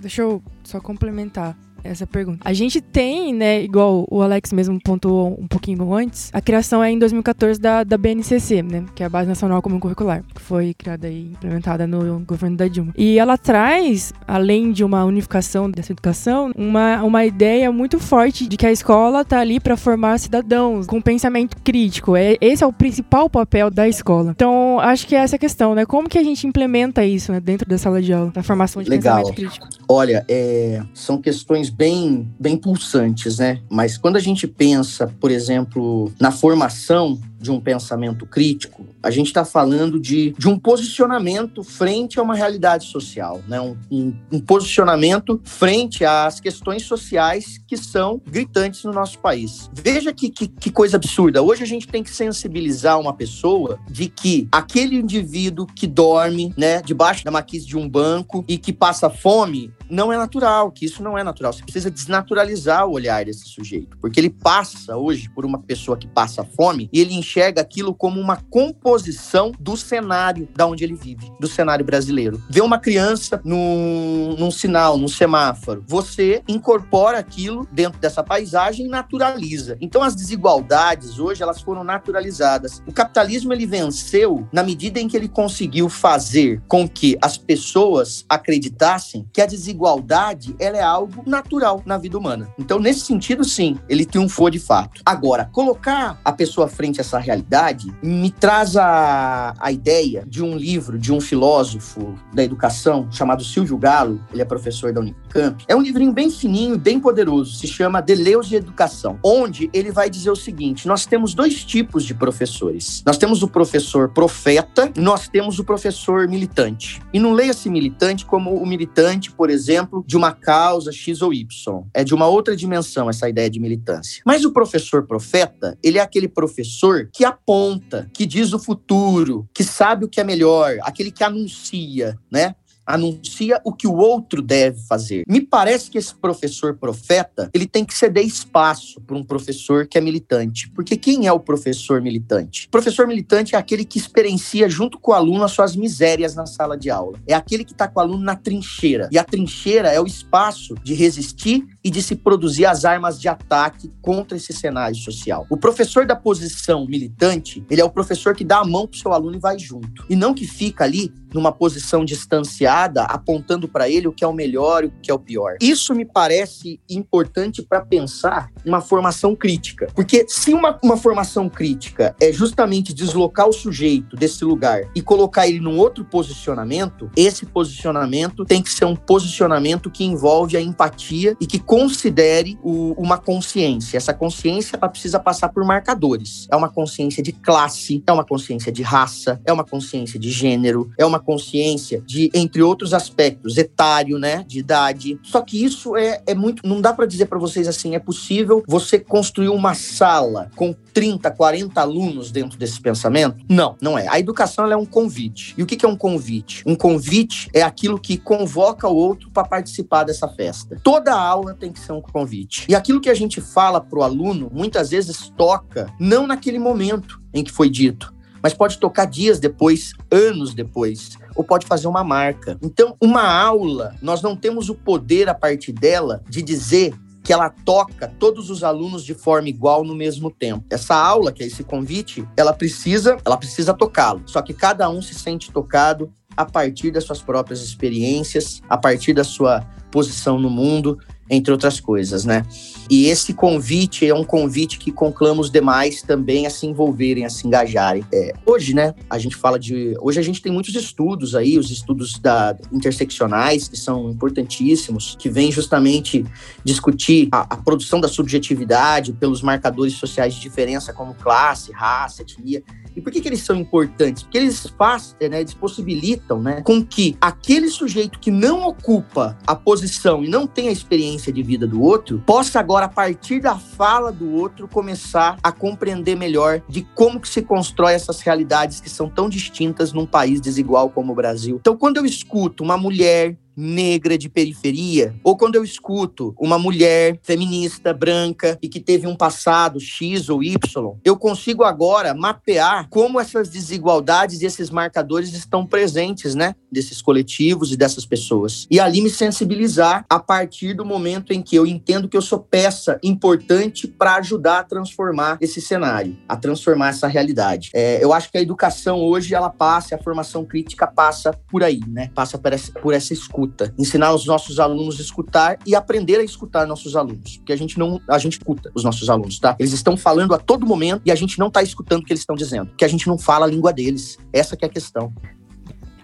deixa eu só complementar essa pergunta. A gente tem, né, igual o Alex mesmo pontuou um pouquinho antes, a criação é em 2014 da, da BNCC, né, que é a Base Nacional Comum Curricular, que foi criada e implementada no governo da Dilma. E ela traz, além de uma unificação dessa educação, uma, uma ideia muito forte de que a escola tá ali para formar cidadãos com pensamento crítico. É, esse é o principal papel da escola. Então, acho que é essa questão, né? Como que a gente implementa isso né, dentro da sala de aula, da formação de Legal. pensamento crítico? Olha, é, são questões bem, bem pulsantes, né? Mas quando a gente pensa, por exemplo, na formação de um pensamento crítico, a gente está falando de, de um posicionamento frente a uma realidade social, né? Um, um, um, posicionamento frente às questões sociais que são gritantes no nosso país. Veja que, que, que coisa absurda. Hoje a gente tem que sensibilizar uma pessoa de que aquele indivíduo que dorme, né, debaixo da maquise de um banco e que passa fome, não é natural, que isso não é natural. Você precisa desnaturalizar o olhar desse sujeito, porque ele passa hoje por uma pessoa que passa fome e ele enxerga aquilo como uma composição do cenário da onde ele vive, do cenário brasileiro. Vê uma criança num, num sinal, num semáforo, você incorpora aquilo dentro dessa paisagem e naturaliza. Então as desigualdades hoje elas foram naturalizadas. O capitalismo ele venceu na medida em que ele conseguiu fazer com que as pessoas acreditassem que a desigualdade desigualdade, ela é algo natural na vida humana. Então, nesse sentido, sim, ele triunfou de fato. Agora, colocar a pessoa frente a essa realidade me traz a, a ideia de um livro de um filósofo da educação chamado Silvio Galo, ele é professor da Unicamp. É um livrinho bem fininho, bem poderoso, se chama Deleus de Educação, onde ele vai dizer o seguinte: nós temos dois tipos de professores. Nós temos o professor profeta, nós temos o professor militante. E não leia-se militante como o militante, por exemplo, de uma causa X ou Y. É de uma outra dimensão essa ideia de militância. Mas o professor profeta, ele é aquele professor que aponta, que diz o futuro, que sabe o que é melhor, aquele que anuncia, né? Anuncia o que o outro deve fazer. Me parece que esse professor profeta, ele tem que ceder espaço para um professor que é militante. Porque quem é o professor militante? O professor militante é aquele que experiencia junto com o aluno as suas misérias na sala de aula. É aquele que está com o aluno na trincheira. E a trincheira é o espaço de resistir e de se produzir as armas de ataque contra esse cenário social. O professor da posição militante, ele é o professor que dá a mão para o seu aluno e vai junto. E não que fica ali numa posição distanciada baseada apontando para ele o que é o melhor e o que é o pior. Isso me parece importante para pensar uma formação crítica. Porque se uma, uma formação crítica é justamente deslocar o sujeito desse lugar e colocar ele num outro posicionamento, esse posicionamento tem que ser um posicionamento que envolve a empatia e que considere o, uma consciência. Essa consciência ela precisa passar por marcadores. É uma consciência de classe, é uma consciência de raça, é uma consciência de gênero, é uma consciência de, entre outros aspectos, etário, né, de idade. Só que isso é, é muito, não dá para dizer para vocês assim, é possível você construir uma sala com 30, 40 alunos dentro desse pensamento? Não, não é. A educação é um convite. E o que é um convite? Um convite é aquilo que convoca o outro para participar dessa festa. Toda aula tem que ser um convite. E aquilo que a gente fala para o aluno, muitas vezes toca não naquele momento em que foi dito, mas pode tocar dias depois, anos depois, ou pode fazer uma marca. Então, uma aula, nós não temos o poder a partir dela de dizer que ela toca todos os alunos de forma igual no mesmo tempo. Essa aula, que é esse convite, ela precisa, ela precisa tocá-lo. Só que cada um se sente tocado a partir das suas próprias experiências, a partir da sua posição no mundo, entre outras coisas, né? E esse convite é um convite que conclama os demais também a se envolverem, a se engajarem. É, hoje, né, a gente fala de. Hoje a gente tem muitos estudos aí, os estudos da, interseccionais, que são importantíssimos, que vêm justamente discutir a, a produção da subjetividade pelos marcadores sociais de diferença, como classe, raça, etnia. E por que, que eles são importantes? Porque eles fazem, né, eles possibilitam né, com que aquele sujeito que não ocupa a posição e não tem a experiência de vida do outro, possa agora, a partir da fala do outro, começar a compreender melhor de como que se constrói essas realidades que são tão distintas num país desigual como o Brasil. Então, quando eu escuto uma mulher negra de periferia, ou quando eu escuto uma mulher feminista branca e que teve um passado X ou Y, eu consigo agora mapear como essas desigualdades e esses marcadores estão presentes, né, desses coletivos e dessas pessoas. E ali me sensibilizar a partir do momento em que eu entendo que eu sou peça importante para ajudar a transformar esse cenário, a transformar essa realidade. É, eu acho que a educação hoje ela passa, a formação crítica passa por aí, né? Passa por essa, por essa escuta escuta, ensinar os nossos alunos a escutar e aprender a escutar nossos alunos, porque a gente não, a gente escuta os nossos alunos, tá? Eles estão falando a todo momento e a gente não está escutando o que eles estão dizendo, porque a gente não fala a língua deles. Essa é a questão.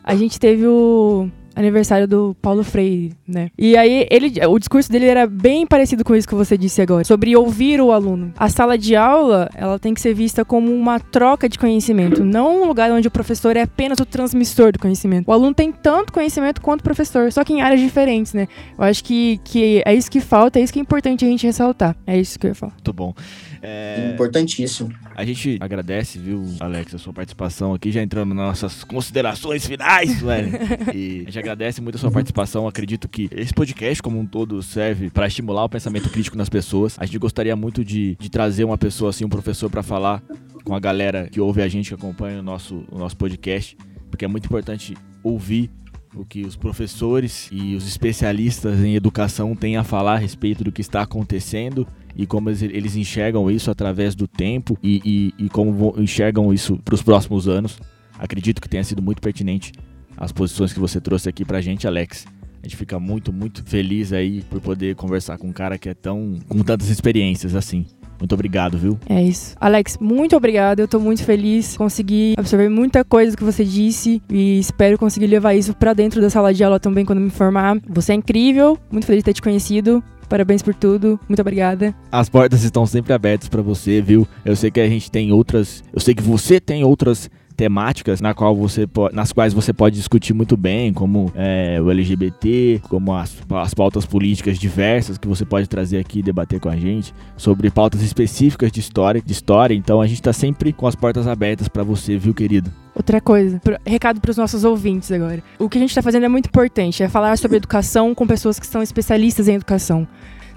A gente teve o aniversário do Paulo Freire, né? E aí ele, o discurso dele era bem parecido com isso que você disse agora, sobre ouvir o aluno. A sala de aula, ela tem que ser vista como uma troca de conhecimento, não um lugar onde o professor é apenas o transmissor do conhecimento. O aluno tem tanto conhecimento quanto o professor, só que em áreas diferentes, né? Eu acho que, que é isso que falta, é isso que é importante a gente ressaltar. É isso que eu ia falar. Muito bom. É... Importantíssimo. A gente agradece, viu, Alex, a sua participação aqui, já entrando nas nossas considerações finais, velho. E a gente agradece muito a sua participação. Acredito que esse podcast, como um todo, serve para estimular o pensamento crítico nas pessoas. A gente gostaria muito de, de trazer uma pessoa assim, um professor, para falar com a galera que ouve a gente, que acompanha o nosso, o nosso podcast, porque é muito importante ouvir o que os professores e os especialistas em educação têm a falar a respeito do que está acontecendo e como eles enxergam isso através do tempo e, e, e como enxergam isso para os próximos anos. Acredito que tenha sido muito pertinente as posições que você trouxe aqui para a gente, Alex. A gente fica muito, muito feliz aí por poder conversar com um cara que é tão. com tantas experiências assim. Muito obrigado, viu? É isso. Alex, muito obrigado. Eu tô muito feliz. Consegui absorver muita coisa que você disse e espero conseguir levar isso para dentro da sala de aula também quando me formar. Você é incrível. Muito feliz de ter te conhecido. Parabéns por tudo. Muito obrigada. As portas estão sempre abertas para você, viu? Eu sei que a gente tem outras. Eu sei que você tem outras temáticas na qual você nas quais você pode discutir muito bem, como é, o LGBT, como as, as pautas políticas diversas que você pode trazer aqui e debater com a gente, sobre pautas específicas de história, de história. Então a gente está sempre com as portas abertas para você, viu, querido? Outra coisa, recado para os nossos ouvintes agora. O que a gente está fazendo é muito importante, é falar sobre educação com pessoas que são especialistas em educação.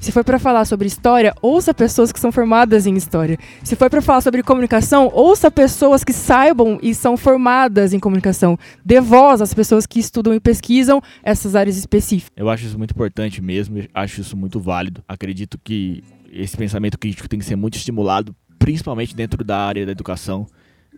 Se for para falar sobre história, ouça pessoas que são formadas em história. Se for para falar sobre comunicação, ouça pessoas que saibam e são formadas em comunicação. Dê voz às pessoas que estudam e pesquisam essas áreas específicas. Eu acho isso muito importante mesmo, acho isso muito válido. Acredito que esse pensamento crítico tem que ser muito estimulado, principalmente dentro da área da educação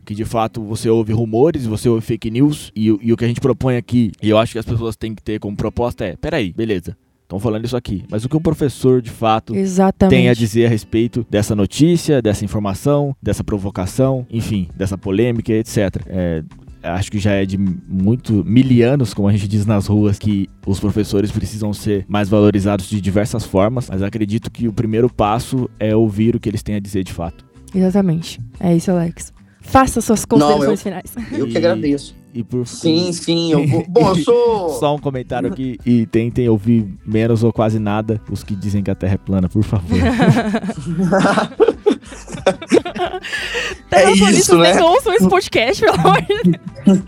que de fato você ouve rumores, você ouve fake news, e, e o que a gente propõe aqui, e eu acho que as pessoas têm que ter como proposta é: peraí, beleza, estão falando isso aqui. Mas o que um professor, de fato, Exatamente. tem a dizer a respeito dessa notícia, dessa informação, dessa provocação, enfim, dessa polêmica, etc. É, acho que já é de muito milianos, como a gente diz nas ruas, que os professores precisam ser mais valorizados de diversas formas, mas acredito que o primeiro passo é ouvir o que eles têm a dizer de fato. Exatamente. É isso, Alex. Faça suas considerações eu, finais. Eu que agradeço. E por Sim, sim. Eu vou... Bom, eu sou. Só um comentário aqui e tentem ouvir menos ou quase nada os que dizem que a Terra é plana, por favor. é isso, né? Ouçam esse podcast, pelo amor de Deus.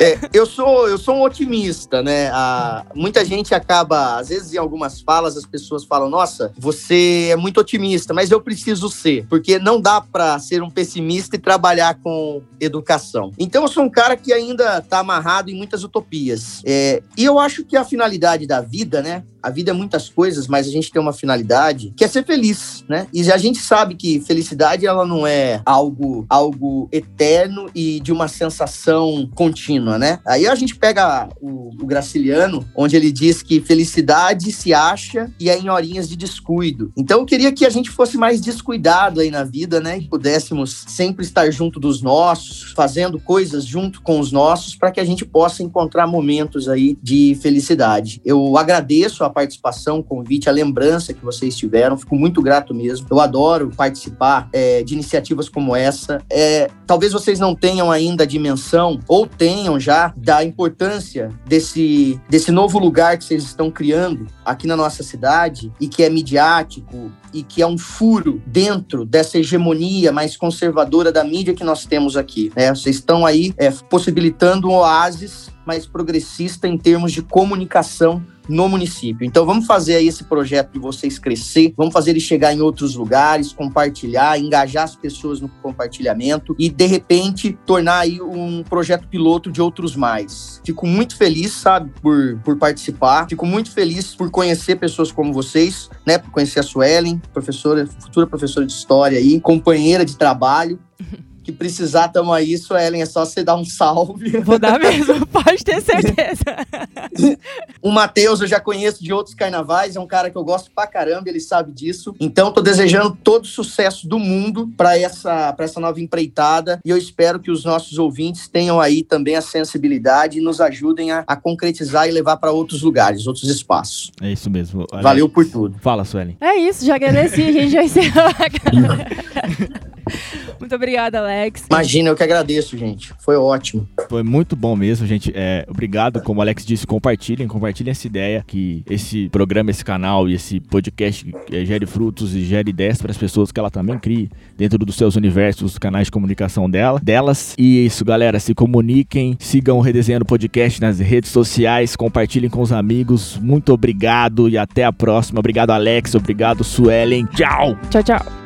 É, eu sou eu sou um otimista, né? Ah, muita gente acaba, às vezes em algumas falas as pessoas falam: "Nossa, você é muito otimista", mas eu preciso ser, porque não dá para ser um pessimista e trabalhar com educação. Então eu sou um cara que ainda está amarrado em muitas utopias. É, e eu acho que a finalidade da vida, né? A vida é muitas coisas, mas a gente tem uma finalidade que é ser feliz, né? E a gente sabe que felicidade ela não é algo algo eterno e de uma sensação contínua, né? Aí a gente pega o, o Graciliano, onde ele diz que felicidade se acha e é em horinhas de descuido. Então eu queria que a gente fosse mais descuidado aí na vida, né? E pudéssemos sempre estar junto dos nossos, fazendo coisas junto com os nossos, para que a gente possa encontrar momentos aí de felicidade. Eu agradeço a participação, o convite, a lembrança que vocês tiveram. Fico muito grato mesmo. Eu adoro participar é, de iniciativas como essa. É, talvez vocês não tenham ainda a dimensão, ou tenham já, da importância desse, desse novo lugar que vocês estão criando aqui na nossa cidade e que é midiático e que é um furo dentro dessa hegemonia mais conservadora da mídia que nós temos aqui. Né? Vocês estão aí é, possibilitando um oásis mais progressista em termos de comunicação no município. Então vamos fazer aí esse projeto de vocês crescer, vamos fazer ele chegar em outros lugares, compartilhar, engajar as pessoas no compartilhamento e de repente tornar aí um projeto piloto de outros mais. Fico muito feliz, sabe, por, por participar. Fico muito feliz por conhecer pessoas como vocês, né, por conhecer a Suelen, professora, futura professora de história aí, companheira de trabalho que precisar, tamo aí, Suelen, é só você dar um salve. Vou dar mesmo, pode ter certeza. o Matheus eu já conheço de outros carnavais, é um cara que eu gosto pra caramba, ele sabe disso. Então, tô desejando todo o sucesso do mundo para essa, pra essa nova empreitada e eu espero que os nossos ouvintes tenham aí também a sensibilidade e nos ajudem a, a concretizar e levar para outros lugares, outros espaços. É isso mesmo. Valeu por tudo. Fala, Suelen. É isso, já agradeci, a gente já encerrou. Muito obrigada, Alex. Imagina, eu que agradeço, gente. Foi ótimo. Foi muito bom mesmo, gente. É, obrigado, como o Alex disse, compartilhem, compartilhem essa ideia que esse programa, esse canal e esse podcast é, gere frutos e gere ideias para as pessoas que ela também crie dentro dos seus universos, dos canais de comunicação dela, delas. E é isso, galera, se comuniquem, sigam o Redesenhando Podcast nas redes sociais, compartilhem com os amigos. Muito obrigado e até a próxima. Obrigado, Alex. Obrigado, Suelen. Tchau. Tchau, tchau.